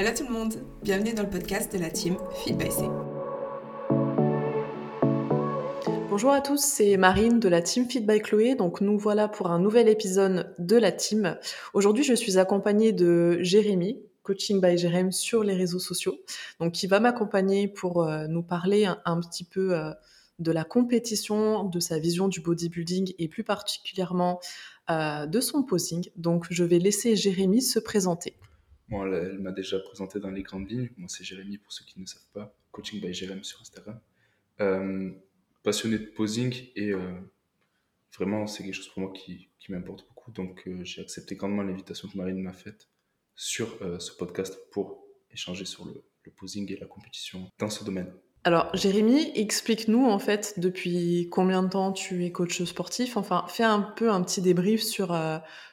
Hello tout le monde, bienvenue dans le podcast de la team Feed by C. Bonjour à tous, c'est Marine de la team Feed by Chloé. Donc nous voilà pour un nouvel épisode de la team. Aujourd'hui, je suis accompagnée de Jérémy, coaching by Jérémy sur les réseaux sociaux, donc qui va m'accompagner pour euh, nous parler un, petit peu euh, de la compétition, de sa vision du bodybuilding et plus particulièrement euh, de son posing. Donc je vais laisser Jérémy se présenter. Elle, m'a déjà présenté dans les grandes lignes. Moi, c'est Jérémy, pour ceux qui ne savent pas. Coaching by Jérémy sur Instagram. Euh, passionné de posing et euh, vraiment, c'est quelque chose pour moi qui, m'importe beaucoup. Donc, euh, j'ai accepté grandement l'invitation que Marine m'a faite sur ce podcast pour échanger sur le posing et la compétition dans ce domaine. Alors, Jérémy, explique-nous en fait depuis combien de temps tu es coach sportif? Enfin, fais un peu un petit débrief sur,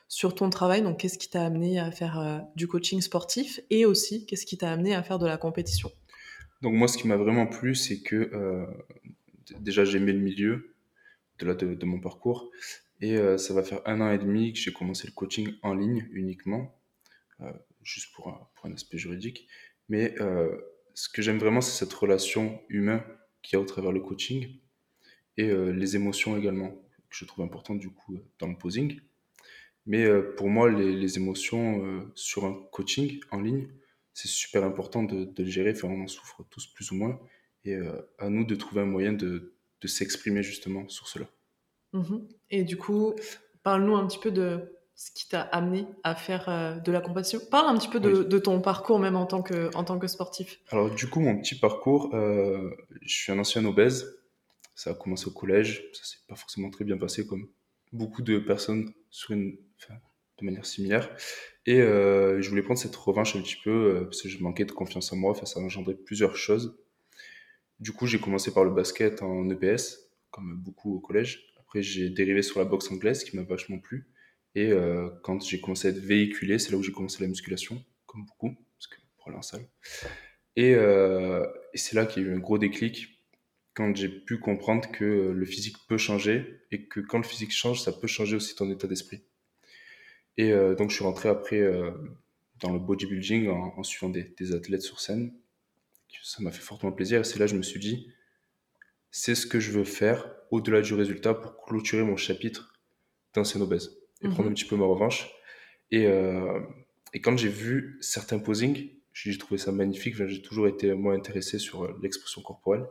sur ton travail. Donc, qu'est-ce qui t'a amené à faire euh, du coaching sportif? Et aussi qu'est-ce qui t'a amené à faire de la compétition? Donc, moi, ce qui m'a vraiment plu, c'est que euh, déjà, j'aimais le milieu de, de, mon parcours. Et euh, ça va faire un an et demi que j'ai commencé le coaching en ligne uniquement, juste pour un, pour un, aspect juridique. Mais ce que j'aime vraiment, c'est cette relation humaine qu'il y a au travers le coaching et les émotions également, que je trouve importantes du coup dans le posing. Mais euh, pour moi, les, émotions euh, sur un coaching en ligne, c'est super important de, de, le gérer. On en souffre tous plus ou moins. Et euh, à nous de trouver un moyen de, de s'exprimer justement sur cela. Mmh et du coup, parle-nous un petit peu de ce qui t'a amené à faire de la compétition. Parle un petit peu de, de, ton parcours même en tant que, en tant que sportif. Alors du coup, mon petit parcours, je suis un ancien obèse. Ça a commencé au collège. Ça s'est pas forcément très bien passé comme beaucoup de personnes sur une de manière similaire. Et euh, je voulais prendre cette revanche un petit peu euh, parce que je manquais de confiance en moi. Enfin, ça a engendré plusieurs choses. Du coup, j'ai commencé par le basket en EPS, comme beaucoup au collège. Après, j'ai dérivé sur la boxe anglaise qui m'a vachement plu. Et euh, quand j'ai commencé à être véhiculé, c'est là où j'ai commencé la musculation, comme beaucoup, parce que pour aller en salle. Et, et c'est là qu'il y a eu un gros déclic quand j'ai pu comprendre que le physique peut changer et que quand le physique change, ça peut changer aussi ton état d'esprit. Et euh, donc, je suis rentré après euh, dans le bodybuilding en, suivant des, athlètes sur scène. Ça m'a fait fortement plaisir. Et c'est là que je me suis dit, c'est ce que je veux faire au-delà du résultat pour clôturer mon chapitre d'ancien obèse et prendre mhm. un petit peu ma revanche. Et, euh, et quand j'ai vu certains posings, j'ai trouvé ça magnifique. J'ai toujours été moins intéressé sur l'expression corporelle.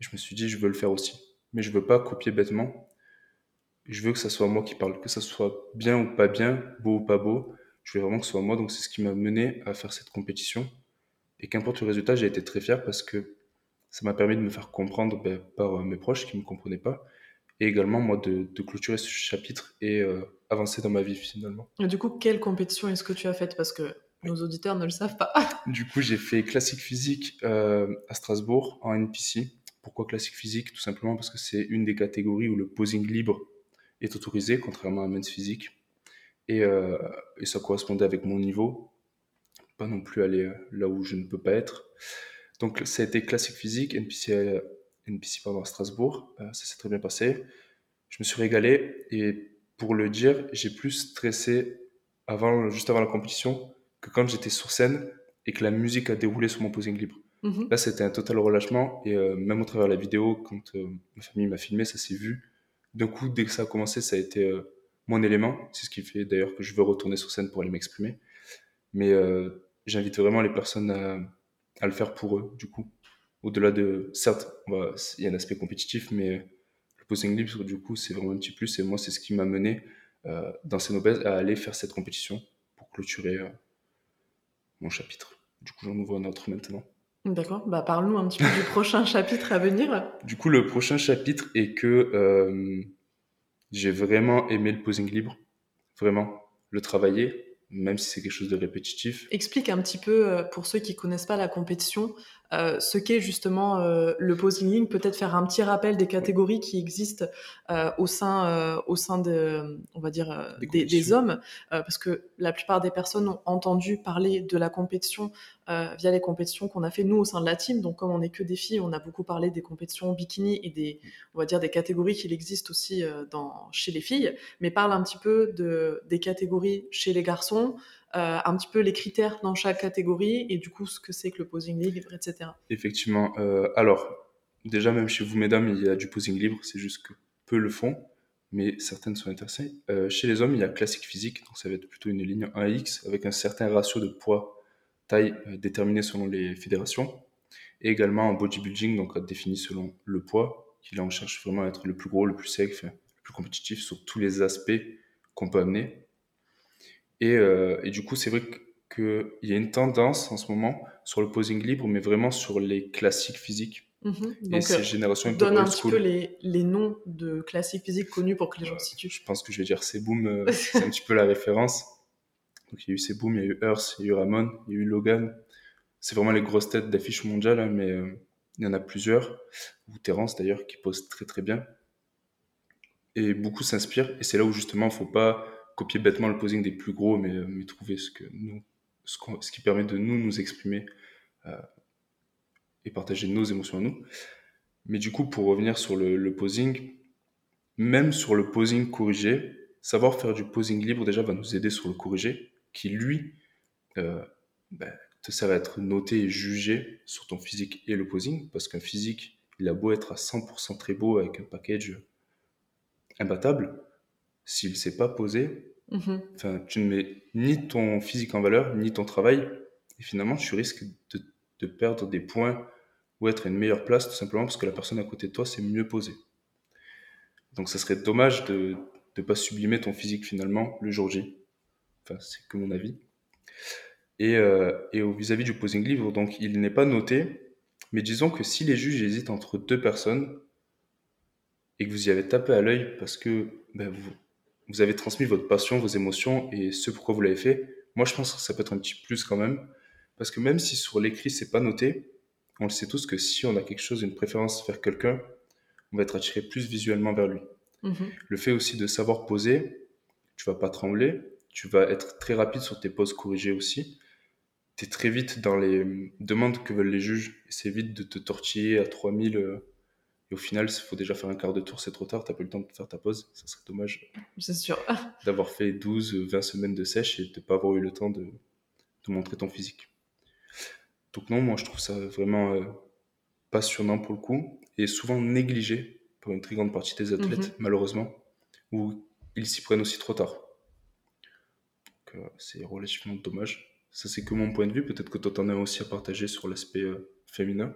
Et je me suis dit, je veux le faire aussi. Mais je veux pas copier bêtement je veux que ça soit moi qui parle, que ça soit bien ou pas bien, beau ou pas beau. Je veux vraiment que ce soit moi. Donc, c'est ce qui m'a mené à faire cette compétition. Et qu'importe le résultat, j'ai été très fier parce que ça m'a permis de me faire comprendre ben, par euh, mes proches qui ne me comprenaient pas. Et également, moi, de, clôturer ce chapitre et euh, avancer dans ma vie finalement. Et du coup, quelle compétition est-ce que tu as faite? Parce que nos auditeurs ne le savent pas. du coup, j'ai fait classique physique euh, à Strasbourg en NPC. Pourquoi classique physique? Tout simplement parce que c'est une des catégories où le posing libre est autorisé, contrairement à men's physique. Et, euh, et, ça correspondait avec mon niveau. Pas non plus aller là où je ne peux pas être. Donc ça a été classique physique, NPC, NPC à Strasbourg. Euh, ça s'est très bien passé. Je me suis régalé. Et pour le dire, j'ai plus stressé avant, juste avant la compétition que quand j'étais sur scène et que la musique a déroulé sur mon posing libre. Mhm. Là, c'était un total relâchement. Et même au travers de la vidéo, quand ma famille m'a filmé, ça s'est vu d'un coup, dès que ça a commencé, ça a été euh, mon élément. C'est ce qui fait d'ailleurs que je veux retourner sur scène pour aller m'exprimer. Mais euh, j'invite vraiment les personnes à, le faire pour eux, du coup. Au-delà de, certes, il y a un aspect compétitif, mais le posing libre, du coup, c'est vraiment un petit plus. Et moi, c'est ce qui m'a mené euh, dans ces obèses à aller faire cette compétition pour clôturer mon chapitre. Du coup, j'en ouvre un autre maintenant. D'accord, bah parle-nous un petit peu du prochain chapitre à venir. Du coup, le prochain chapitre est que euh, j'ai vraiment aimé le posing libre, vraiment le travailler, même si c'est quelque chose de répétitif. Explique un petit peu, euh, pour ceux qui connaissent pas la compétition, euh, ce qu'est justement euh, le posing peut-être faire un petit rappel des catégories qui existent euh, au sein, euh, au sein de, on va dire, des, des, hommes, parce que la plupart des personnes ont entendu parler de la compétition via les compétitions qu'on a fait nous au sein de la team. Donc comme on n'est que des filles, on a beaucoup parlé des compétitions bikini et des, on va dire, des catégories qui existent aussi dans, chez les filles. Mais parle un petit peu de, des catégories chez les garçons. Un petit peu les critères dans chaque catégorie et du coup ce que c'est que le posing libre, etc. Effectivement. alors, déjà, même chez vous, mesdames, il y a du posing libre, c'est juste que peu le font mais certaines sont intéressées. Euh, chez les hommes, il y a classique physique, donc ça va être plutôt une ligne 1x avec un certain ratio de poids, taille euh, déterminé selon les fédérations, et également en bodybuilding, donc défini selon le poids, qui là on cherche vraiment à être le plus gros, le plus sec, le plus compétitif sur tous les aspects qu'on peut amener. Et, euh, et du coup, c'est vrai qu'il y a une tendance en ce moment sur le posing libre, mais vraiment sur les classiques physiques Mhm. Donc, ces euh, générations donne un petit peu les, les, noms de classiques physiques connus pour que les gens se situent. Je pense que je vais dire Seboom, euh, c'est un petit peu la référence. Donc il y a eu Seboom, il y a eu Earth, il y a eu Ramon, il y a eu Logan. C'est vraiment les grosses têtes d'affiches mondiales, hein, mais euh, il y en a plusieurs. Ou Terence d'ailleurs, qui pose très très bien. Et beaucoup s'inspirent. Et c'est là où justement, il ne faut pas copier bêtement le posing des plus gros, mais, mais trouver ce, que nous, ce, qui permet de nous nous exprimer et partager nos émotions à nous. Mais du coup, pour revenir sur le, posing, même sur le posing corrigé, savoir faire du posing libre déjà va nous aider sur le corrigé, qui lui euh, ben, sert à être noté et jugé sur ton physique et le posing, parce qu'un physique, il a beau être à 100% très beau avec un package imbattable, s'il ne s'est pas posé, mm-hmm. tu ne mets ni ton physique en valeur, ni ton travail, et finalement, tu risques de de perdre des points ou être à une meilleure place tout simplement parce que la personne à côté de toi s'est mieux posée. Donc ça serait dommage de ne pas sublimer ton physique finalement le jour J. Enfin, c'est que mon avis. Et, euh, et vis-à-vis du posing libre, donc il n'est pas noté, mais disons que si les juges hésitent entre deux personnes et que vous y avez tapé à l'œil parce que ben, vous, vous avez transmis votre passion, vos émotions et ce pourquoi vous l'avez fait, moi je pense que ça peut être un petit plus quand même parce que même si sur l'écrit, c'est pas noté, on le sait tous que si on a quelque chose, une préférence vers quelqu'un, on va être attiré plus visuellement vers lui. Mhm. Le fait aussi de savoir poser, tu vas pas trembler, tu vas être très rapide sur tes poses corrigées aussi. Tu es très vite dans les demandes que veulent les juges. C'est vite de te tortiller à 3000. Et au final, il faut déjà faire un quart de tour, c'est trop tard, tu n'as pas eu le temps de faire ta pause. Ça serait dommage. C'est sûr. D'avoir fait 12, 20 semaines de sèche et de ne pas avoir eu le temps de, de montrer ton physique. Donc non, moi je trouve ça vraiment euh, passionnant pour le coup et souvent négligé par une très grande partie des athlètes, mhm. malheureusement, où ils s'y prennent aussi trop tard. Donc euh, c'est relativement dommage. Ça c'est que mon point de vue, peut-être que toi t'en as aussi à partager sur l'aspect euh, féminin.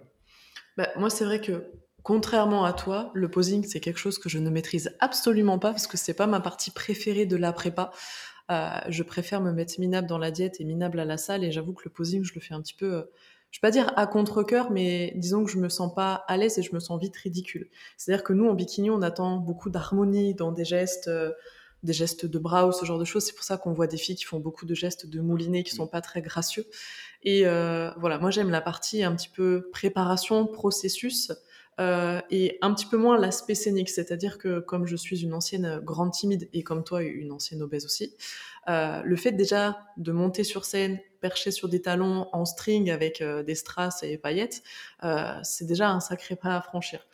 Bah, moi c'est vrai que contrairement à toi, le posing c'est quelque chose que je ne maîtrise absolument pas parce que c'est pas ma partie préférée de la prépa. Euh, je préfère me mettre minable dans la diète et minable à la salle. Et j'avoue que le posing, je le fais un petit peu, euh, je vais pas dire à contre-coeur, mais disons que je me sens pas à l'aise et je me sens vite ridicule. C'est-à-dire que nous, en bikini, on attend beaucoup d'harmonie dans des gestes, euh, des gestes de bras ou ce genre de choses. C'est pour ça qu'on voit des filles qui font beaucoup de gestes de moulinet qui sont pas très gracieux. Et voilà, moi j'aime la partie un petit peu préparation, processus. Euh, et un petit peu moins l'aspect scénique, c'est-à-dire que comme je suis une ancienne grande timide et comme toi une ancienne obèse aussi, euh, le fait déjà de monter sur scène, perché sur des talons en string avec euh, des strass et paillettes, c'est déjà un sacré pas à franchir.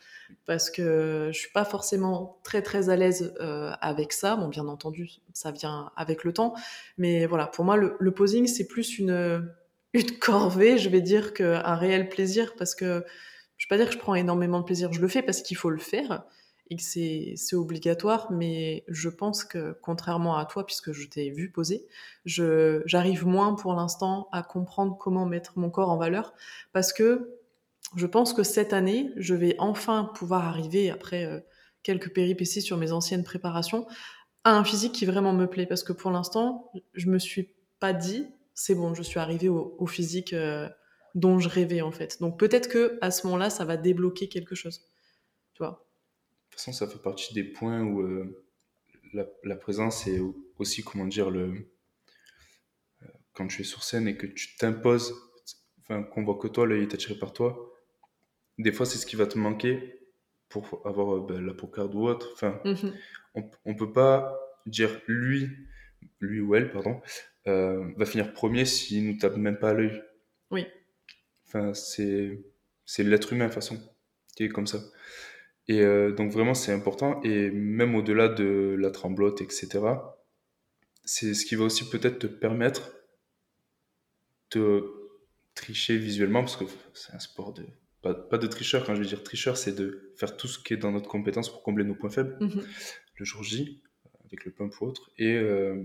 Parce que je suis pas forcément très très à l'aise avec ça. Bon, bien entendu, ça vient avec le temps, mais voilà, pour moi le, le posing c'est plus une une corvée, je vais dire, qu'un réel plaisir parce que je vais pas dire que je prends énormément de plaisir. Je le fais parce qu'il faut le faire et que c'est obligatoire, mais je pense que contrairement à toi, puisque je t'ai vu poser, j'arrive moins pour l'instant à comprendre comment mettre mon corps en valeur parce que je pense que cette année, je vais enfin pouvoir arriver après euh, quelques péripéties sur mes anciennes préparations à un physique qui vraiment me plaît parce que pour l'instant, je me suis pas dit c'est bon, je suis arrivée au, physique euh, dont je rêvais en fait. Donc peut-être que à ce moment-là, ça va débloquer quelque chose. Tu vois. De toute façon, ça fait partie des points où euh, la, présence est aussi, comment dire, le euh, quand tu es sur scène et que tu t'imposes, enfin qu'on voit que toi, l'œil est attiré par toi. Des fois, c'est ce qui va te manquer pour avoir euh, ben, la pocarde ou autre. Enfin, mhm. on, on peut pas dire lui, lui ou elle, pardon, va finir premier s'il nous tape même pas à l'œil. Oui. Enfin, c'est, c'est l'être humain, de toute façon, qui est comme ça. Et euh, donc, vraiment, c'est important. Et même au-delà de la tremblote, etc., c'est ce qui va aussi peut-être te permettre te tricher visuellement, parce que c'est un sport de... Pas, pas de tricheur, quand je veux dire tricheur, c'est de faire tout ce qui est dans notre compétence pour combler nos points faibles, Mhm. le jour J, avec le pump ou autre. Et euh,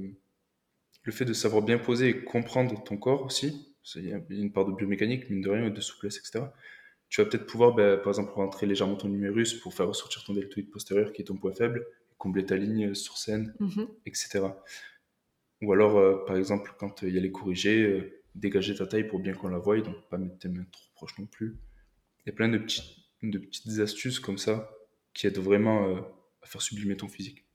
le fait de savoir bien poser et comprendre ton corps aussi, il y a une part de biomécanique, mine de rien, de souplesse, etc. Tu vas peut-être pouvoir, ben, par exemple, rentrer légèrement ton numérus pour faire ressortir ton deltoïde postérieur, qui est ton point faible, combler ta ligne sur scène, Mhm. etc. Ou alors, euh, par exemple, quand euh, il y a les corrigés, euh, dégager ta taille pour bien qu'on la voie, donc pas mettre tes mains trop proches non plus. Il y a plein de, petits, de petites astuces comme ça qui aident vraiment à faire sublimer ton physique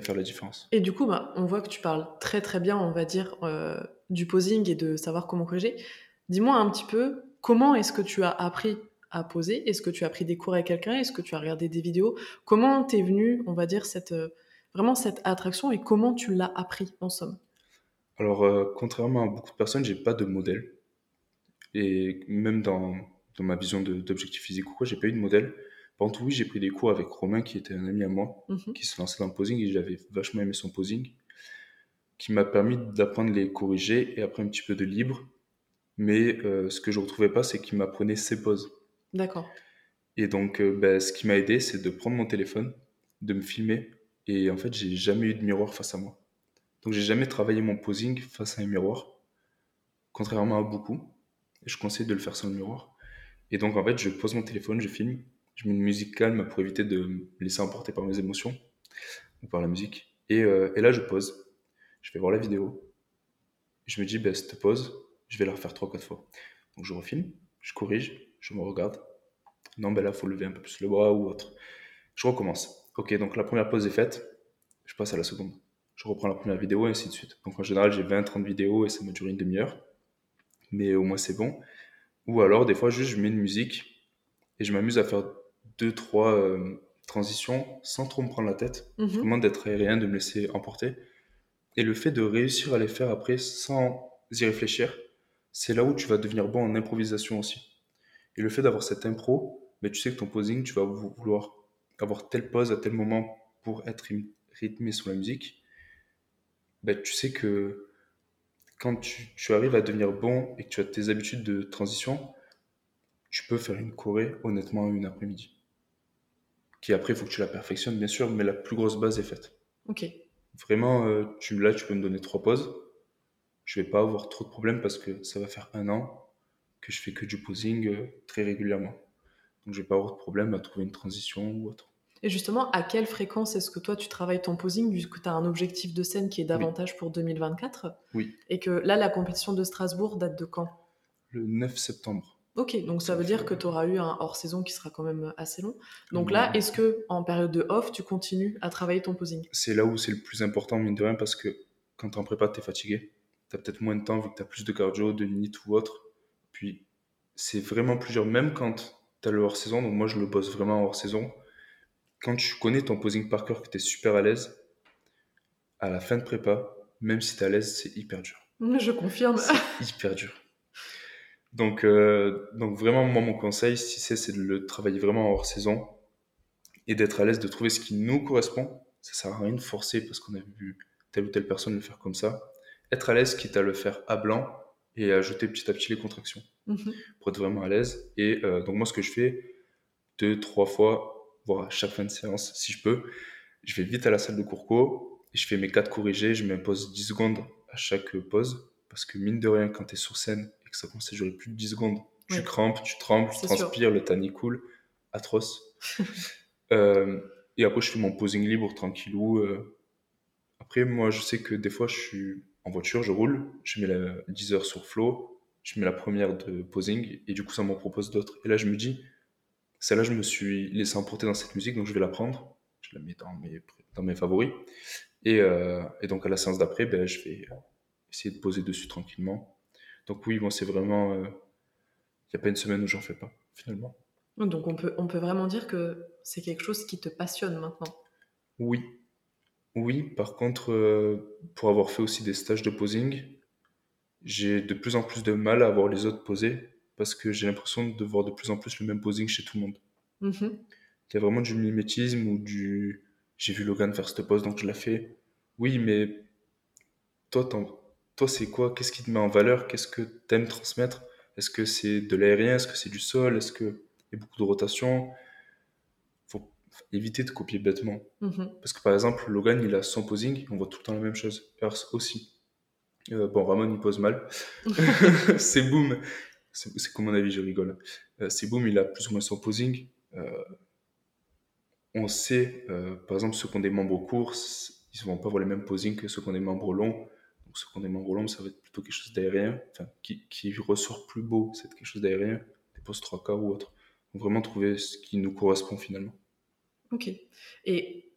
faire la différence. Et du coup, bah, on voit que tu parles très très bien, on va dire, euh, du posing et de savoir comment corriger. Dis-moi un petit peu, comment est-ce que tu as appris à poser? Est-ce que tu as pris des cours avec quelqu'un? Est-ce que tu as regardé des vidéos? Comment t'es venu, on va dire, cette, euh, vraiment cette attraction et comment tu l'as appris en somme? Alors, euh, contrairement à beaucoup de personnes, j'ai pas de modèle. Et même dans, dans ma vision d'objectif physique ou quoi, j'ai pas eu de modèle. Oui, j'ai pris des cours avec Romain, qui était un ami à moi, Mhm. qui se lançait dans le posing et j'avais vachement aimé son posing, qui m'a permis d'apprendre les corriger et après un petit peu de libre. Mais euh, ce que je retrouvais pas, c'est qu'il m'apprenait ses poses. D'accord. Et donc, euh, ben, ce qui m'a aidé, c'est de prendre mon téléphone, de me filmer. Et en fait, j'ai jamais eu de miroir face à moi. Donc, j'ai jamais travaillé mon posing face à un miroir, contrairement à beaucoup. Et je conseille de le faire sans le miroir. Et donc, en fait, je pose mon téléphone, je filme, je mets une musique calme pour éviter de me laisser emporter par mes émotions ou par la musique. Et, euh, là, je pose, je vais voir la vidéo. Je me dis, ben, cette pause, je vais la refaire 3-4 fois. Donc, je refilme, je corrige, je me regarde. Non, ben là, faut lever un peu plus le bras ou autre. Je recommence. Ok, donc la première pause est faite, je passe à la seconde. Je reprends la première vidéo et ainsi de suite. Donc en général, j'ai 20-30 vidéos et ça m'a duré une demi-heure. Mais au moins, c'est bon. Ou alors, des fois, juste, je mets une musique et je m'amuse à faire deux, trois euh, transitions sans trop me prendre la tête. Mhm. Vraiment d'être aérien, de me laisser emporter. Et le fait de réussir à les faire après sans y réfléchir, c'est là où tu vas devenir bon en improvisation aussi. Et le fait d'avoir cette impro, mais tu sais que ton posing, tu vas vou- vouloir avoir telle pause à tel moment pour être ryth- rythmé sur la musique. Ben, tu sais que quand tu, tu arrives à devenir bon et que tu as tes habitudes de transition, tu peux faire une choré honnêtement une après-midi. Qui après, il faut que tu la perfectionnes, bien sûr, mais la plus grosse base est faite. Ok. Vraiment, euh, tu, là, tu peux me donner trois pauses. Je vais pas avoir trop de problèmes parce que ça va faire un an que je fais que du posing euh, très régulièrement. Donc, je vais pas avoir de problème à trouver une transition ou autre. Et justement, à quelle fréquence est-ce que toi tu travailles ton posing vu que tu as un objectif de scène qui est davantage pour 2024 Oui. Et que là, la compétition de Strasbourg date de quand? Le 9 septembre. Ok, donc ça veut dire que tu auras eu un hors-saison qui sera quand même assez long. Donc là, est-ce que en période de off, tu continues à travailler ton posing? C'est là où c'est le plus important, mine de rien, parce que quand tu en prépa, tu es fatigué. Tu as peut-être moins de temps vu que tu as plus de cardio, de NIT ou autre. Puis, c'est vraiment plus dur, même quand tu as le hors-saison. Donc, moi, je le bosse vraiment en hors-saison. Quand tu connais ton posing par cœur, que tu es super à l'aise, à la fin de prépa, même si tu es à l'aise, c'est hyper dur. Je confirme. C'est hyper dur. Donc, euh, donc vraiment, moi, mon conseil, si c'est, c'est de le travailler vraiment en hors saison et d'être à l'aise, de trouver ce qui nous correspond. Ça sert à rien de forcer parce qu'on a vu telle ou telle personne le faire comme ça. Être à l'aise, quitte à le faire à blanc et ajouter petit à petit les contractions Mhm. pour être vraiment à l'aise. Et euh, donc, moi, ce que je fais, deux, trois fois, voire à chaque fin de séance, si je peux, je vais vite à la salle de courco et je fais mes quatre corrigés, je m'impose 10 secondes à chaque pause parce que mine de rien, quand tu es sur scène que ça commence à durer plus de 10 secondes, tu crampes, tu trembles, tu sûr. transpires, le tannier coule, atroce. Euh, et après, je fais mon posing libre tranquillou. euh. Après, moi, je sais que des fois, je suis en voiture, je roule, je mets la 10 heures sur flow, je mets la première de posing et du coup, ça m'en propose d'autres. Et là, je me dis, celle-là, je me suis laissé emporter dans cette musique, donc je vais la prendre. Je la mets dans mes, dans mes favoris. Et, euh, et donc, à la séance d'après, ben, je vais essayer de poser dessus tranquillement. Donc, oui, bon, c'est vraiment. Il n'y a pas une semaine où j'en fais pas, finalement. Donc on peut, on peut vraiment dire que c'est quelque chose qui te passionne maintenant. Oui. Oui, par contre, euh, pour avoir fait aussi des stages de posing, j'ai de plus en plus de mal à voir les autres poser parce que j'ai l'impression de voir de plus en plus le même posing chez tout le monde. Mhm. Il y a vraiment du mimétisme ou du j'ai vu Logan faire cette pose donc je la fais. Oui, mais toi, t'en- toi, c'est quoi? Qu'est-ce qui te met en valeur? Qu'est-ce que tu aimes transmettre? Est-ce que c'est de l'aérien? Est-ce que c'est du sol? Est-ce qu'il y a beaucoup de rotation? Faut éviter de copier bêtement. Mhm. Parce que par exemple, Logan, il a son posing, on voit tout le temps la même chose. Earth aussi. Euh, bon, Ramon, il pose mal. c'est boom. C'est comme mon avis, je rigole. Euh, c'est boom, il a plus ou moins son posing. Euh, on sait, par exemple, ceux qui ont des membres courts, ils ne vont pas avoir les mêmes posings que ceux qui ont des membres longs. Qui ont des membres longs, ça va être plutôt quelque chose d'aérien. Enfin, qui, qui ressort plus beau, c'est quelque chose d'aérien. Des poses 3 quarts ou autre. Donc, vraiment trouver ce qui nous correspond finalement. Ok. Et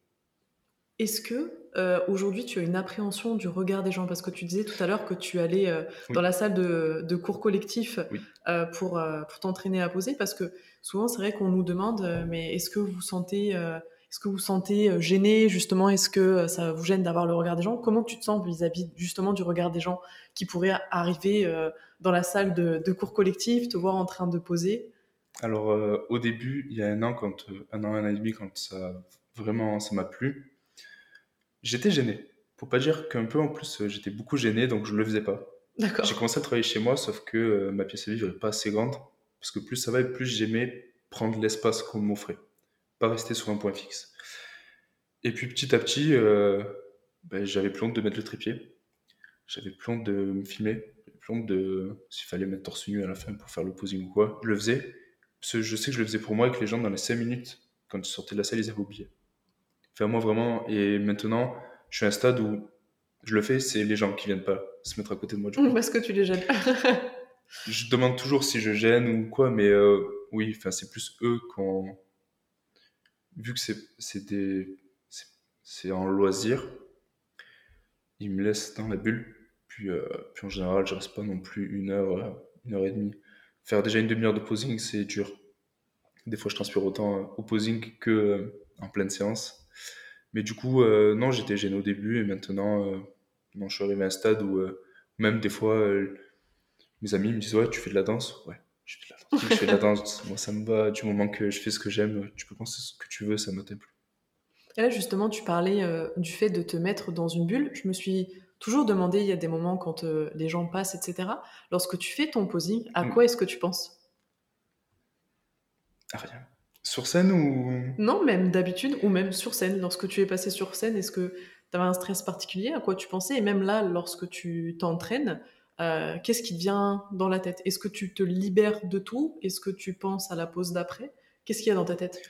est-ce que euh, aujourd'hui tu as une appréhension du regard des gens? Parce que tu disais tout à l'heure que tu allais euh, Oui. dans la salle de, de cours collectif Oui. euh, pour, pour t'entraîner à poser. Parce que souvent c'est vrai qu'on nous demande mais est-ce que vous sentez, est-ce que vous sentez euh, gêné justement? Est-ce que euh, ça vous gêne d'avoir le regard des gens? Comment tu te sens vis-à-vis justement du regard des gens qui pourraient arriver euh, dans la salle de, de cours collectif, te voir en train de poser? Alors, euh, au début, il y a un an, quand, un an, un an et demi, quand ça vraiment ça m'a plu, j'étais gêné. Faut pas dire qu'un peu en plus, j'étais beaucoup gêné, donc je le faisais pas. D'accord. J'ai commencé à travailler chez moi, sauf que euh, ma pièce à vivre n'est pas assez grande. Parce que plus ça va et plus j'aimais prendre l'espace qu'on m'offrait. Pas rester sur un point fixe. Et puis petit à petit, euh, ben, j'avais plus honte de mettre le trépied. J'avais plus honte de me filmer. J'avais plus honte de. S'il fallait mettre torse nu à la fin pour faire le posing ou quoi, je le faisais. Parce que je sais que je le faisais pour moi et que les gens, dans les 5 minutes, quand je sortais de la salle, ils avaient oublié. Enfin, moi vraiment. Et maintenant, je suis à un stade où je le fais, c'est les gens qui viennent pas se mettre à côté de moi. Coup. Parce que tu les gênes. Je demande toujours si je gêne ou quoi, mais euh, oui, enfin c'est plus eux quand vu que c'est c'est en loisir, ils me laissent dans la bulle. Puis, euh, puis en général, je reste pas non plus une heure, euh, une heure et demie. Faire déjà une demi-heure de posing, c'est dur. Des fois, je transpire autant euh, au posing que euh, en pleine séance. Mais du coup, euh, non, j'étais gêné au début et maintenant, non, je suis arrivé à un stade où même des fois, mes amis me disent Ouais, tu fais de la danse? Ouais, je fais de la danse. Oui, je fais de la danse. Moi, ça me va. Du moment que je fais ce que j'aime, tu peux penser ce que tu veux, ça m'atteint plus. Et là, justement, tu parlais euh, du fait de te mettre dans une bulle. Je me suis toujours demandé, il y a des moments quand euh, les gens passent, etc. Lorsque tu fais ton posing, à Mm. quoi est-ce que tu penses? Ah, rien. Sur scène ou? Non, même d'habitude, ou même sur scène. Lorsque tu es passé sur scène, est-ce que tu avais un stress particulier? À quoi tu pensais? Et même là, lorsque tu t'entraînes, euh, qu'est-ce qui te vient dans la tête? Est-ce que tu te libères de tout? Est-ce que tu penses à la pause d'après? Qu'est-ce qu'il y a dans ta tête?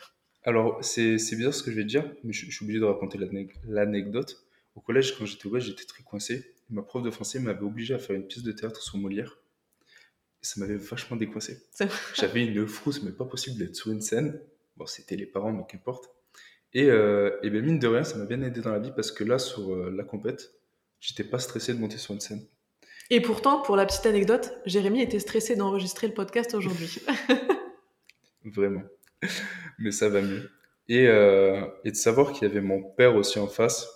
Alors, c'est c'est bizarre ce que je vais te dire, mais je, je suis obligé de raconter l'anec- l'anecdote. Au collège, quand j'étais au collège, j'étais très coincé. Ma prof de français m'avait obligé à faire une pièce de théâtre sur Molière. Et ça m'avait vachement décoincé. J'avais une frousse, mais pas possible d'être sur une scène. Bon, c'était les parents, mais qu'importe. Et, euh, et ben mine de rien, ça m'a bien aidé dans la vie parce que là, sur euh, la compète, j'étais pas stressé de monter sur une scène. Et pourtant, pour la petite anecdote, Jérémy était stressé d'enregistrer le podcast aujourd'hui. Vraiment. Mais ça va mieux. Et, euh, et de savoir qu'il y avait mon père aussi en face,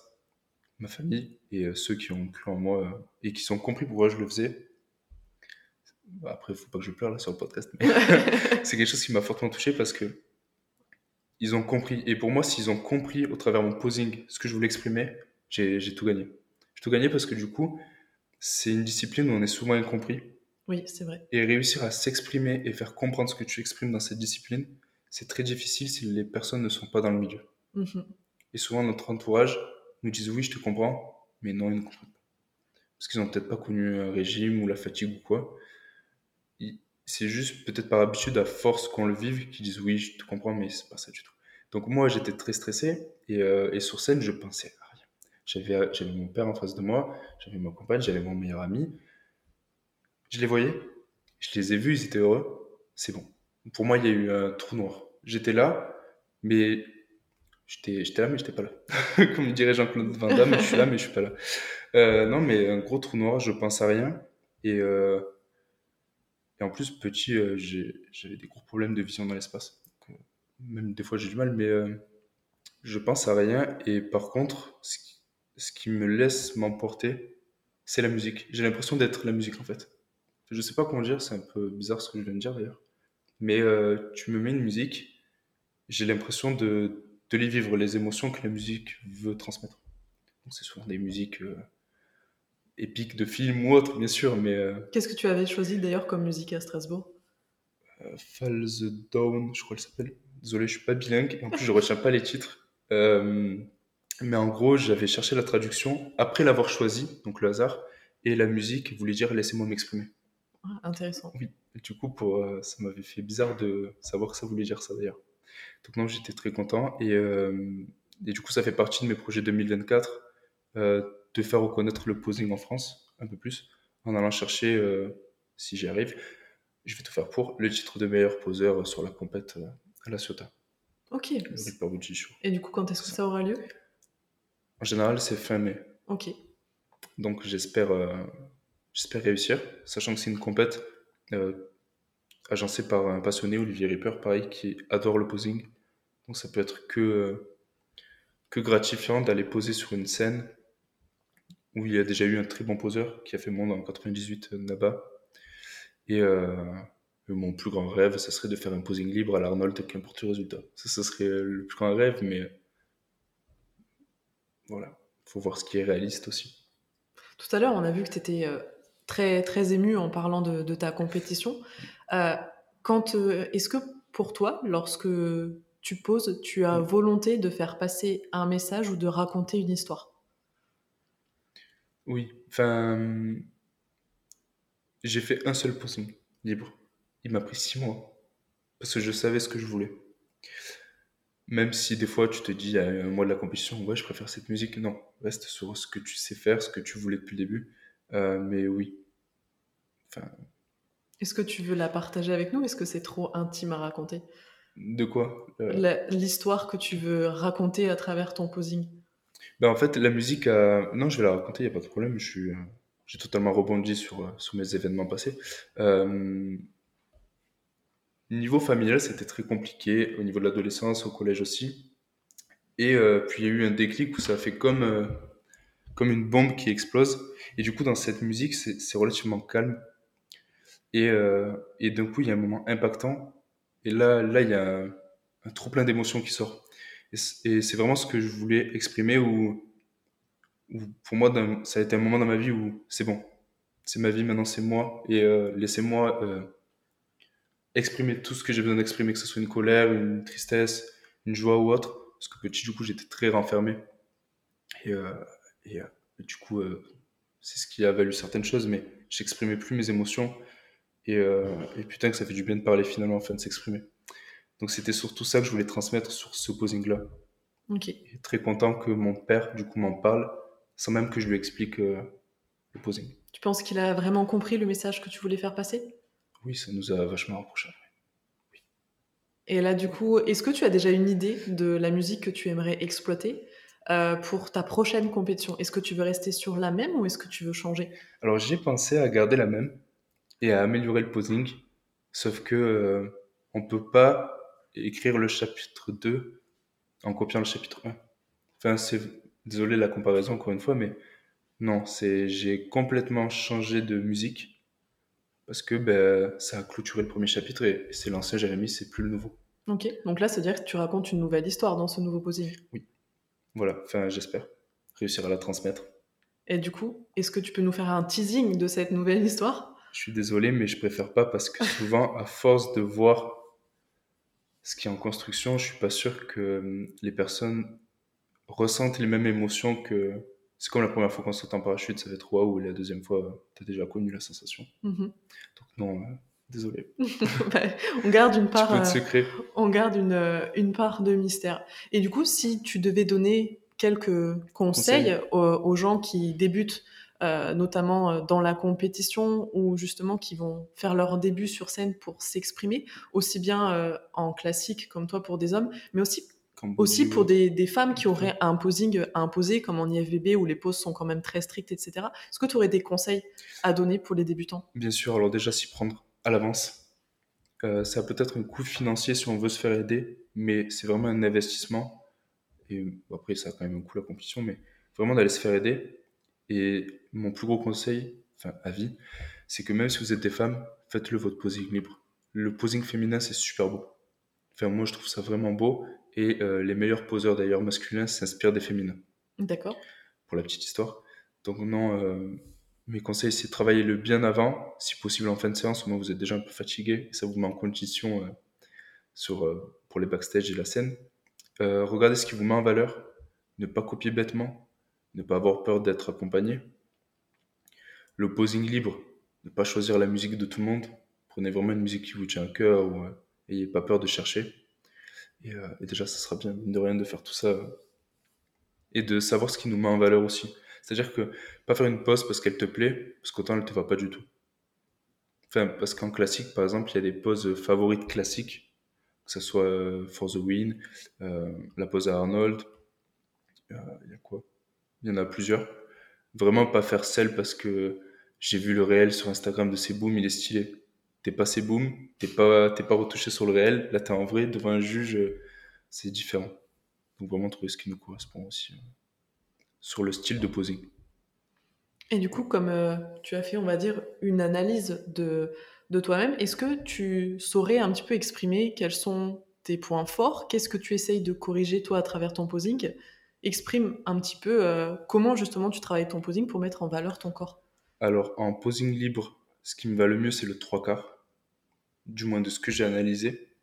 ma famille, et euh, ceux qui ont cru en moi euh, et qui sont compris pourquoi je le faisais. Bah, Après, il faut pas que je pleure là sur le podcast, mais c'est quelque chose qui m'a fortement touché parce que ils ont compris. Et pour moi, s'ils ont compris au travers de mon posing ce que je voulais exprimer, j'ai j'ai tout gagné. J'ai tout gagné parce que du coup, c'est une discipline où on est souvent incompris. oui, c'est vrai. Et réussir à s'exprimer et faire comprendre ce que tu exprimes dans cette discipline, c'est très difficile si les personnes ne sont pas dans le milieu. Mhm. Et souvent, notre entourage nous disent oui, je te comprends, mais non, ils ne comprennent pas. Parce qu'ils n'ont peut-être pas connu un régime ou la fatigue ou quoi. C'est juste peut-être par habitude, à force qu'on le vive, qu'ils disent oui, je te comprends, mais c'est pas ça du tout. Donc moi, j'étais très stressé et, euh, et sur scène, je pensais. J'avais, j'avais mon père en face de moi, j'avais ma compagne, j'avais mon meilleur ami. Je les voyais, je les ai vus, ils étaient heureux. C'est bon. Pour moi, il y a eu un trou noir. J'étais là, mais j'étais, là, mais j'étais pas là. Comme dirait Jean-Claude Van Damme, je suis là, mais je suis pas là. Euh, non, mais un gros trou noir, je pense à rien. Et, euh, en plus, petit, euh, j'avais des gros problèmes de vision dans l'espace. Euh, Même des fois, j'ai du mal, mais euh, je pense à rien. Et par contre, ce qui, ce qui me laisse m'emporter, c'est la musique. J'ai l'impression d'être la musique, en fait. Je sais pas comment dire, c'est un peu bizarre ce que je viens de dire d'ailleurs. Mais euh, tu me mets une musique, j'ai l'impression de, de les vivre, les émotions que la musique veut transmettre. Donc c'est souvent des musiques euh, épiques de films ou autres, bien sûr, mais euh, Qu'est-ce que tu avais choisi d'ailleurs comme musique à Strasbourg? Fall the Down, je crois qu'elle s'appelle. Désolé, je suis pas bilingue et en plus je retiens pas les titres. Mais en gros, j'avais cherché la traduction après l'avoir choisi, donc le hasard, et la musique voulait dire laissez-moi m'exprimer. Ah, Intéressant. Et du coup, pour, euh, ça m'avait fait bizarre de savoir que ça voulait dire ça d'ailleurs. Donc non, j'étais très content. Et, euh, et du coup, ça fait partie de mes projets 2024, euh, de faire reconnaître le posing en France un peu plus, en allant chercher, si j'y arrive, je vais tout faire pour, le titre de meilleur poseur sur la compète à la Ciotat, Ok. le. Et du coup, quand est-ce que ça aura lieu? En général, c'est fin mai. Ok. Donc j'espère euh, j'espère réussir, sachant que c'est une compète euh, agencée par un passionné, Olivier Ripper, pareil, qui adore le posing. Donc ça peut être que, euh, que gratifiant d'aller poser sur une scène où il y a déjà eu un très bon poseur qui a fait monde en 98 euh, là-bas. Et mon plus grand rêve, ça serait de faire un posing libre à l'Arnold, qu'importe le résultat. Ça, ça serait le plus grand rêve, mais voilà, faut voir ce qui est réaliste aussi. Tout à l'heure, on a vu que tu étais très, très ému en parlant de, de ta compétition. Euh, quand, euh, Est-ce que pour toi, lorsque tu poses, tu as Mm. volonté de faire passer un message ou de raconter une histoire? Oui, enfin, j'ai fait un seul posing libre. Il m'a pris six mois parce que je savais ce que je voulais. Même si des fois tu te dis à un mois de la compétition, ouais, je préfère cette musique. Non, reste sur ce que tu sais faire, ce que tu voulais depuis le début. Euh, mais oui, enfin, Est-ce que tu veux la partager avec nous? Est-ce que c'est trop intime à raconter? De quoi? Euh, L'histoire que tu veux raconter à travers ton posing Ben, en fait, la musique, non, je vais la raconter, il n'y a pas de problème. Je suis, euh, j'ai totalement rebondi sur, euh, sur mes événements passés. Euh, niveau familial, c'était très compliqué. Au niveau de l'adolescence, au collège aussi. Et euh, puis, il y a eu un déclic où ça fait comme, euh, comme une bombe qui explose. Et du coup, dans cette musique, c'est relativement calme. Et, euh, et d'un coup, il y a un moment impactant. Et là, là il y a un, un trop plein d'émotions qui sort. Et c'est vraiment ce que je voulais exprimer où, pour moi, ça a été un moment dans ma vie où c'est bon. C'est ma vie, maintenant c'est moi. Et laissez-moi exprimer tout ce que j'ai besoin d'exprimer, que ce soit une colère, une tristesse, une joie ou autre. Parce que petit, du coup, j'étais très renfermé. Et, euh, et, euh, et du coup, euh, c'est ce qui a valu certaines choses, mais j'exprimais plus mes émotions. Et, et putain, que ça fait du bien de parler finalement, enfin de s'exprimer. Donc c'était surtout ça que je voulais transmettre sur ce posing-là. Ok. Et très content que mon père, du coup, m'en parle, sans même que je lui explique le posing. Tu penses qu'il a vraiment compris le message que tu voulais faire passer? Oui, ça nous a vachement rapprochés. Et là, du coup, est-ce que tu as déjà une idée de la musique que tu aimerais exploiter euh, pour ta prochaine compétition? Est-ce que tu veux rester sur la même ou est-ce que tu veux changer? Alors j'ai pensé à garder la même et à améliorer le posing, sauf que euh, on peut pas écrire le chapitre 2 en copiant le chapitre 1. Enfin, c'est désolé la comparaison encore une fois, mais non, c'est j'ai complètement changé de musique parce que ben, ça a clôturé le premier chapitre et c'est l'ancien Jérémy, c'est plus le nouveau. Ok. Donc là, c'est-à-dire que tu racontes une nouvelle histoire dans ce nouveau posing. Voilà, enfin j'espère réussir à la transmettre. Et du coup, est-ce que tu peux nous faire un teasing de cette nouvelle histoire? Je suis désolé, mais je préfère pas parce que souvent, à force de voir ce qui est en construction, je suis pas sûr que hum, les personnes ressentent les mêmes émotions que. C'est comme la première fois qu'on saute en parachute, ça être waouh, et la deuxième fois, tu as déjà connu la sensation. Mhm. Donc, non, euh, désolé. Bah, On garde une part. euh, secret. on garde une, euh, une part de mystère. Et du coup, si tu devais donner quelques conseils aux, aux gens qui débutent, euh, notamment dans la compétition ou justement qui vont faire leur début sur scène pour s'exprimer, aussi bien en classique comme toi pour des hommes, mais aussi, aussi pour des, des femmes qui auraient un posing à imposer, comme en IFBB où les poses sont quand même très strictes, etc. Est-ce que tu aurais des conseils à donner pour les débutants? Bien sûr, alors déjà s'y prendre à l'avance. Euh, ça peut être un coût financier si on veut se faire aider, mais c'est vraiment un investissement. Et bon, après, ça a quand même un coût la compétition, mais vraiment d'aller se faire aider. Et mon plus gros conseil, enfin à vie, c'est que même si vous êtes des femmes, faites-le votre posing libre. Le posing féminin, c'est super beau. Enfin, moi, je trouve ça vraiment beau. Et euh, les meilleurs poseurs d'ailleurs masculins s'inspirent des féminins D'accord pour la petite histoire. Donc non, euh, mes conseils, c'est de travailler le bien avant, si possible en fin de séance, au moins vous êtes déjà un peu fatigué et ça vous met en condition euh, sur, euh, pour les backstage et la scène. Euh, regardez ce qui vous met en valeur, ne pas copier bêtement, ne pas avoir peur d'être accompagné. Le posing libre, ne pas choisir la musique de tout le monde. Prenez vraiment une musique qui vous tient à cœur ou n'ayez pas peur de chercher. Et, et, déjà, ça sera bien, de rien, de faire tout ça et de savoir ce qui nous met en valeur aussi. C'est-à-dire que pas faire une pause parce qu'elle te plaît, parce qu'autant elle te va pas du tout. Enfin, parce qu'en classique, par exemple, il y a des poses favorites classiques, que ce soit euh, For the Win, euh, la pose à Arnold, euh, il y a quoi? Il y en a plusieurs. Vraiment pas faire celle parce que j'ai vu le réel sur Instagram de ces booms, il est stylé. T'es pas ces booms, t'es pas, t'es pas retouché sur le réel, là t'es en vrai devant un juge, c'est différent. Donc vraiment trouver ce qui nous correspond aussi sur le style de posing. Et du coup, comme euh, tu as fait, on va dire, une analyse de, de toi-même, est-ce que tu saurais un petit peu exprimer quels sont tes points forts? Qu'est-ce que tu essayes de corriger, toi, à travers ton posing? Exprime un petit peu euh, comment, justement, tu travailles ton posing pour mettre en valeur ton corps. Alors, en posing libre, ce qui me va le mieux, c'est le trois quarts, du moins de ce que j'ai analysé.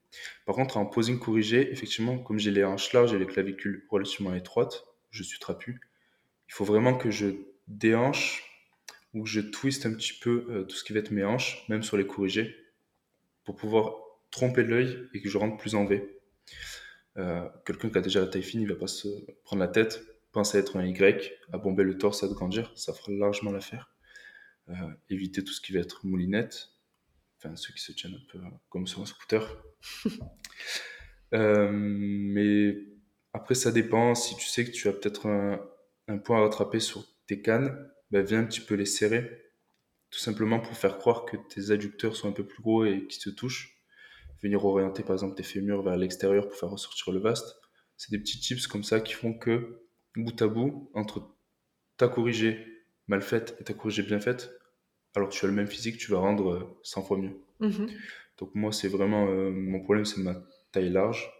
Par contre, en posing corrigé, effectivement, comme j'ai les hanches larges et les clavicules relativement étroites, je suis trapu, il faut vraiment que je déhanche ou que je twiste un petit peu euh, tout ce qui va être mes hanches, même sur les corrigés, pour pouvoir tromper l'œil et que je rentre plus en V. Euh, quelqu'un qui a déjà la taille fine, il va pas se prendre la tête, penser à être un Y, à bomber le torse, à grandir, ça fera largement l'affaire. Euh, éviter tout ce qui va être moulinette, enfin ceux qui se tiennent un peu comme sur un scooter. mais après, ça dépend. Si tu sais que tu as peut-être un, un point à rattraper sur tes cannes, bah, viens un petit peu les serrer, tout simplement pour faire croire que tes adducteurs sont un peu plus gros et qui se touchent. Venir orienter par exemple tes fémurs vers l'extérieur pour faire ressortir le vaste. C'est des petits tips comme ça qui font que, bout à bout, entre ta corrigée mal faite et ta corrigée bien faite, alors que tu as le même physique, tu vas rendre 100 fois mieux. Mm-hmm. Donc moi, c'est vraiment... Euh, mon problème, c'est ma taille large,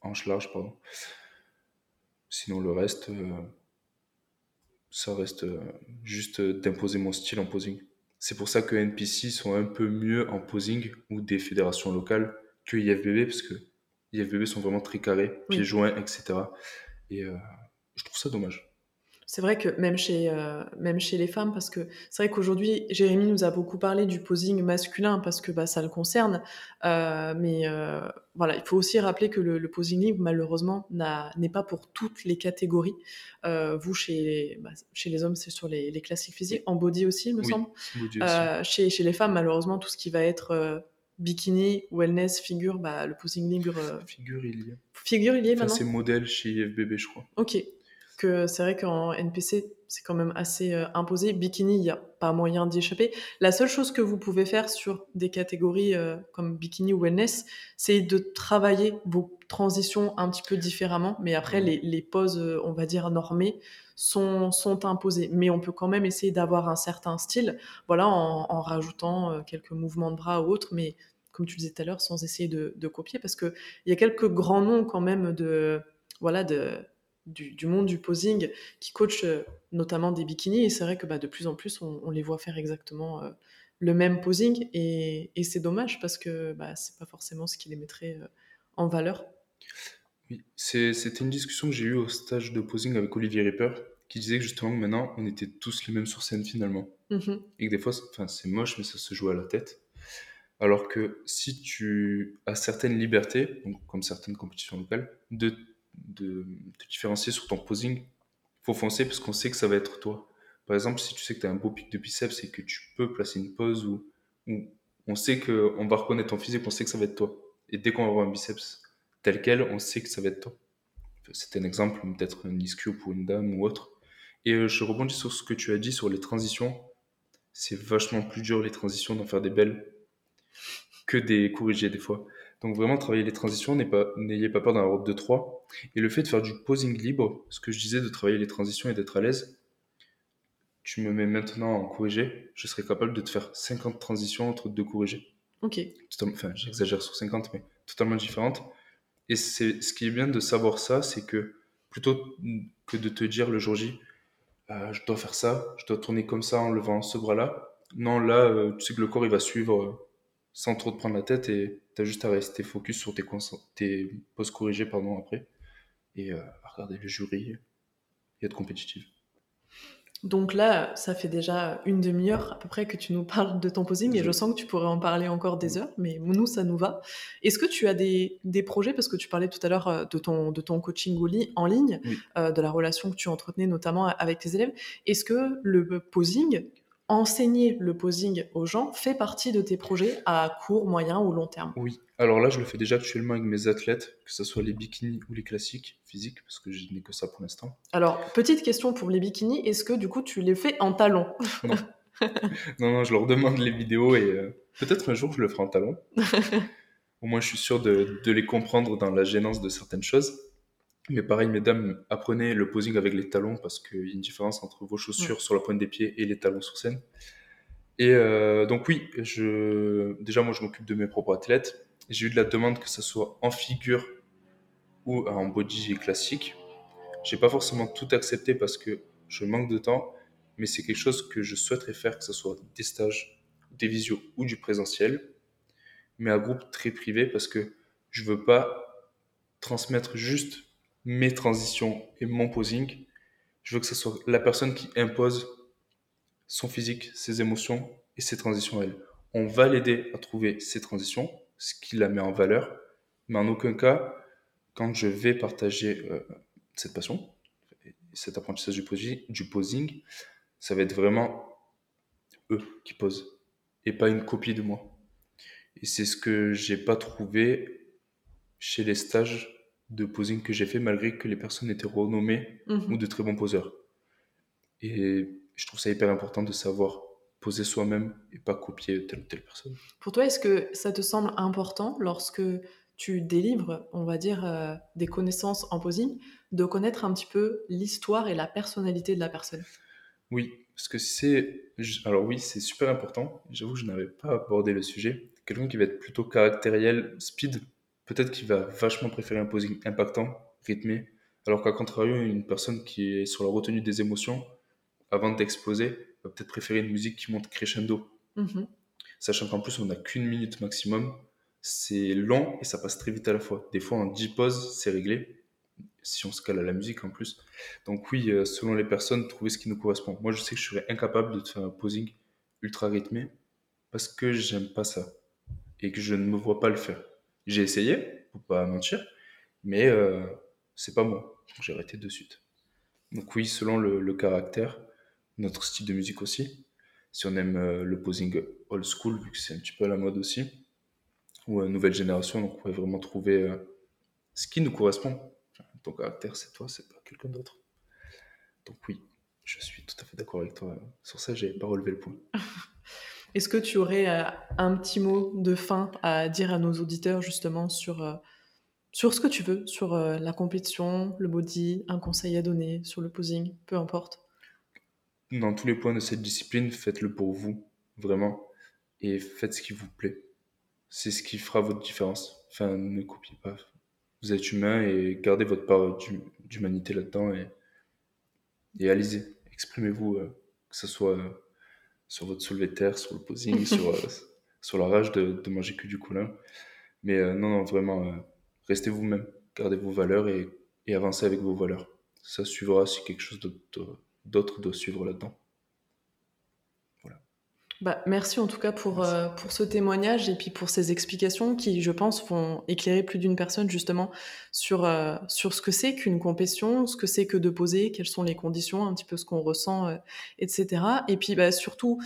hanche large, pardon. Sinon, le reste... Euh, ça reste euh, juste euh, d'imposer mon style en posing. C'est pour ça que NPC sont un peu mieux en posing ou des fédérations locales que IFBB, parce que IFBB sont vraiment très carrés, pieds joints, etc. Et euh, je trouve ça dommage. C'est vrai que même chez, euh, même chez les femmes, parce que c'est vrai qu'aujourd'hui, Jérémy nous a beaucoup parlé du posing masculin parce que bah, ça le concerne. Euh, mais euh, voilà, il faut aussi rappeler que le, posing libre, malheureusement, n'est pas pour toutes les catégories. vous, chez, bah, chez les hommes, c'est sur les, les, classiques physiques, en body aussi, il me semble. Chez, chez les femmes, malheureusement, tout ce qui va être bikini, wellness, figure, bah, le posing libre. Figure, il y a. Figure, il y est maintenant. C'est modèle chez IFBB, je crois. Ok que c'est vrai qu'en NPC, c'est quand même assez euh, imposé. Bikini, il n'y a pas moyen d'y échapper. La seule chose que vous pouvez faire sur des catégories euh, comme bikini ou wellness, c'est de travailler vos transitions un petit peu différemment. Mais après, les, les poses, euh, on va dire, normées sont, sont imposées. Mais on peut quand même essayer d'avoir un certain style, voilà, en, en rajoutant quelques mouvements de bras ou autres. Mais comme tu disais tout à l'heure, sans essayer de, de copier, parce qu'il y a quelques grands noms quand même de, voilà, de du, monde du posing qui coach euh, notamment des bikinis. Et c'est vrai que bah, de plus en plus, on, les voit faire exactement euh, le même posing. Et, c'est dommage parce que bah, c'est pas forcément ce qui les mettrait euh, en valeur. Oui, c'était une discussion que j'ai eue au stage de posing avec Olivier Ripper qui disait que justement maintenant on était tous les mêmes sur scène finalement. Mm-hmm. Et que des fois, c'est moche, mais ça se joue à la tête. Alors que si tu as certaines libertés, comme certaines compétitions locales, de de différencier sur ton posing, faut foncer parce qu'on sait que ça va être toi. Par exemple, si tu sais que tu as un beau pic de biceps et que tu peux placer une pose où, on sait qu'on va reconnaître ton physique, on sait que ça va être toi. Et dès qu'on va avoir un biceps tel quel, on sait que ça va être toi. C'était un exemple, peut-être un ischio pour une dame ou autre. Et euh, je rebondis sur ce que tu as dit sur les transitions. C'est vachement plus dur les transitions d'en faire des belles que des corrigés des fois. Donc vraiment travailler les transitions, n'ayez pas, peur d'un route de 3. Et le fait de faire du posing libre, ce que je disais de travailler les transitions et d'être à l'aise, tu me mets maintenant en corrigé, je serais capable de te faire 50 transitions entre deux corrigés. Ok. Enfin, j'exagère sur 50, mais totalement différentes. Et c'est ce qui est bien de savoir ça, c'est que plutôt que de te dire le jour J, euh, je dois faire ça, je dois tourner comme ça en levant ce bras-là. Non, là, euh, tu sais que le corps, il va suivre euh, sans trop te prendre la tête et tu as juste à rester focus sur tes, tes poses corrigées pardon, après et à regarder le jury et être compétitif. Donc là, ça fait déjà une demi-heure à peu près que tu nous parles de ton posing et je sens que tu pourrais en parler encore des heures, mais nous, ça nous va. Est-ce que tu as des, projets, parce que tu parlais tout à l'heure euh, de ton, de ton coaching en ligne, euh, de la relation que tu entretenais notamment avec tes élèves, est-ce que le posing, enseigner le posing aux gens fait partie de tes projets à court, moyen ou long terme? Oui, alors là, je le fais déjà actuellement avec mes athlètes, que ce soit les bikinis ou les classiques physiques, parce que je n'ai que ça pour l'instant. Alors, petite question pour les bikinis, est-ce que du coup tu les fais en talons non. non. non, je leur demande les vidéos et euh, peut-être un jour je le ferai en talons. Au moins, je suis sûr de, de les comprendre dans la gênance de certaines choses. Mais pareil, mesdames, apprenez le posing avec les talons parce qu'il y a une différence entre vos chaussures sur la pointe des pieds et les talons sur scène. Et euh, donc oui, je... déjà moi je m'occupe de mes propres athlètes. J'ai eu de la demande que ce soit en figure ou en body classique. J'ai pas forcément tout accepté parce que je manque de temps, mais c'est quelque chose que je souhaiterais faire, que ce soit des stages, des visios ou du présentiel, mais à groupe très privé parce que je veux pas transmettre juste mes transitions et mon posing. Je veux que ce soit la personne qui impose son physique, ses émotions et ses transitions à elle. On va l'aider à trouver ses transitions, ce qui la met en valeur, mais en aucun cas, quand je vais partager euh, cette passion, cet apprentissage du posing, du posing, ça va être vraiment eux qui posent et pas une copie de moi. Et c'est ce que j'ai pas trouvé chez les stages de posing que j'ai fait malgré que les personnes étaient renommées mhm. ou de très bons poseurs. Et je trouve ça hyper important de savoir poser soi-même et pas copier telle ou telle personne. Pour toi, est-ce que ça te semble important lorsque tu délivres, on va dire, euh, des connaissances en posing, de connaître un petit peu l'histoire et la personnalité de la personne? Oui, parce que c'est... Alors oui, c'est super important. J'avoue, je n'avais pas abordé le sujet. Quelqu'un qui va être plutôt caractériel, speed, peut-être qu'il va vachement préférer un posing impactant, rythmé, alors qu'à contrario, une personne qui est sur la retenue des émotions, avant d'exploser, va peut-être préférer une musique qui monte crescendo. Mhm. Sachant qu'en plus, on n'a qu'une minute maximum, c'est long et ça passe très vite à la fois. Des fois, en 10 pauses, c'est réglé, si on se cale à la musique en plus. Donc oui, euh, selon les personnes, trouver ce qui nous correspond. Moi, je sais que je serais incapable de faire un posing ultra rythmé parce que j'aime pas ça et que je ne me vois pas le faire. J'ai essayé, pour pas mentir, mais euh, c'est pas moi. J'ai arrêté de suite. Donc oui, selon le, caractère, notre style de musique aussi. Si on aime euh, le posing old school, vu que c'est un petit peu à la mode aussi, ou une nouvelle génération, on pourrait vraiment trouver euh, ce qui nous correspond. ton caractère, c'est toi, c'est pas quelqu'un d'autre. Donc oui, je suis tout à fait d'accord avec toi. Sur ça, j'ai pas relevé le point. Est-ce que tu aurais euh, un petit mot de fin à dire à nos auditeurs justement sur, euh, sur ce que tu veux, sur euh, la compétition, le body, un conseil à donner sur le posing, peu importe? Dans tous les points de cette discipline, faites-le pour vous, vraiment, et faites ce qui vous plaît. C'est ce qui fera votre différence. Enfin, ne copiez pas. Vous êtes humain et gardez votre part d'humanité là-dedans et, et allez-y, exprimez-vous, que ce soit sur votre soulevé de terre, sur le posing, sur, euh, sur la rage de, de, manger que du coulin. Mais euh, non, non, vraiment, euh, restez vous-même, gardez vos valeurs et, et avancez avec vos valeurs. Ça suivra si quelque chose d'autre doit suivre là-dedans. Bah, merci en tout cas pour, euh, pour ce témoignage et puis pour ces explications qui, je pense, vont éclairer plus d'une personne justement sur, euh, sur ce que c'est qu'une compétition, ce que c'est que de poser, quelles sont les conditions, un petit peu ce qu'on ressent, euh, etc. Et puis bah, surtout,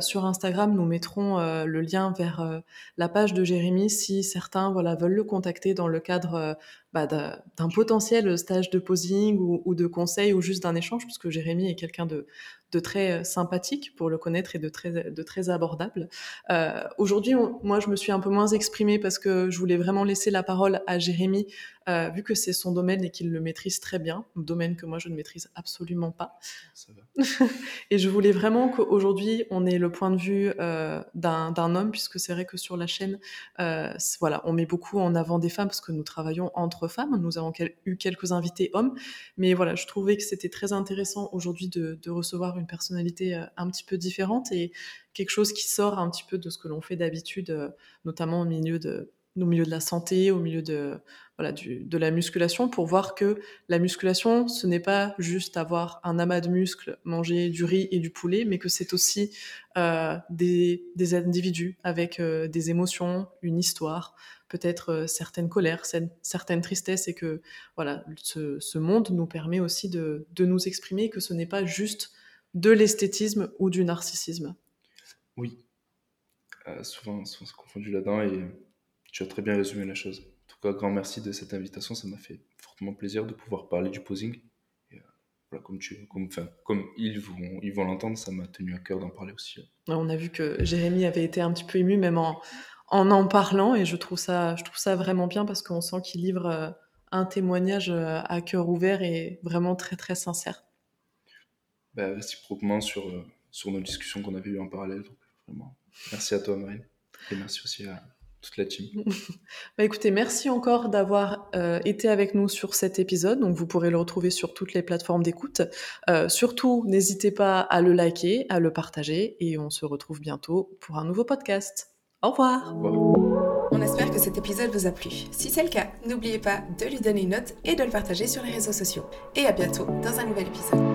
sur Instagram, nous mettrons le lien vers la page de Jérémy si certains voilà, veulent le contacter dans le cadre bah, d'un potentiel stage de posing ou, de conseil ou juste d'un échange, puisque Jérémy est quelqu'un de, de très euh, sympathique pour le connaître et de très, de très abordable. Euh, Aujourd'hui, moi, je me suis un peu moins exprimée parce que je voulais vraiment laisser la parole à Jérémy euh, vu que c'est son domaine et qu'il le maîtrise très bien, domaine que moi je ne maîtrise absolument pas. Ça va. et je voulais vraiment qu'aujourd'hui on ait le point de vue euh, d'un homme, puisque c'est vrai que sur la chaîne, euh, voilà, on met beaucoup en avant des femmes parce que nous travaillons entre femmes. Nous avons eu quelques invités hommes, mais voilà, je trouvais que c'était très intéressant aujourd'hui de, de, recevoir une personnalité un petit peu différente et quelque chose qui sort un petit peu de ce que l'on fait d'habitude, notamment au milieu de au milieu de la santé, au milieu de, voilà, du, de la musculation, pour voir que la musculation, ce n'est pas juste avoir un amas de muscles, manger du riz et du poulet, mais que c'est aussi euh, des, des, individus avec euh, des émotions, une histoire, peut-être euh, certaines colères, certaines tristesses, et que voilà, ce, ce monde nous permet aussi de, de nous exprimer, que ce n'est pas juste de l'esthétisme ou du narcissisme. Oui, souvent, souvent c'est confondu là-dedans et tu as très bien résumé la chose. En tout cas, grand merci de cette invitation. Ça m'a fait fortement plaisir de pouvoir parler du posing. Et, euh, voilà, comme, tu, comme, enfin, comme ils vont ils vont l'entendre, ça m'a tenu à cœur d'en parler aussi. On a vu que Jérémy avait été un petit peu ému, même en en, en parlant, et je trouve ça, je trouve ça vraiment bien parce qu'on sent qu'il livre euh, un témoignage euh, à cœur ouvert et vraiment très très sincère. Ben, réciproquement sur, sur nos discussions qu'on avait eues en parallèle. Donc, vraiment, merci à toi, Marine. Et merci aussi à, toute la team. bah écoutez, merci encore d'avoir euh, été avec nous sur cet épisode. Donc vous pourrez le retrouver sur toutes les plateformes d'écoute. Euh, surtout, n'hésitez pas à le liker, à le partager et on se retrouve bientôt pour un nouveau podcast. Au revoir. Au revoir. On espère que cet épisode vous a plu. Si c'est le cas, n'oubliez pas de lui donner une note et de le partager sur les réseaux sociaux. Et à bientôt dans un nouvel épisode.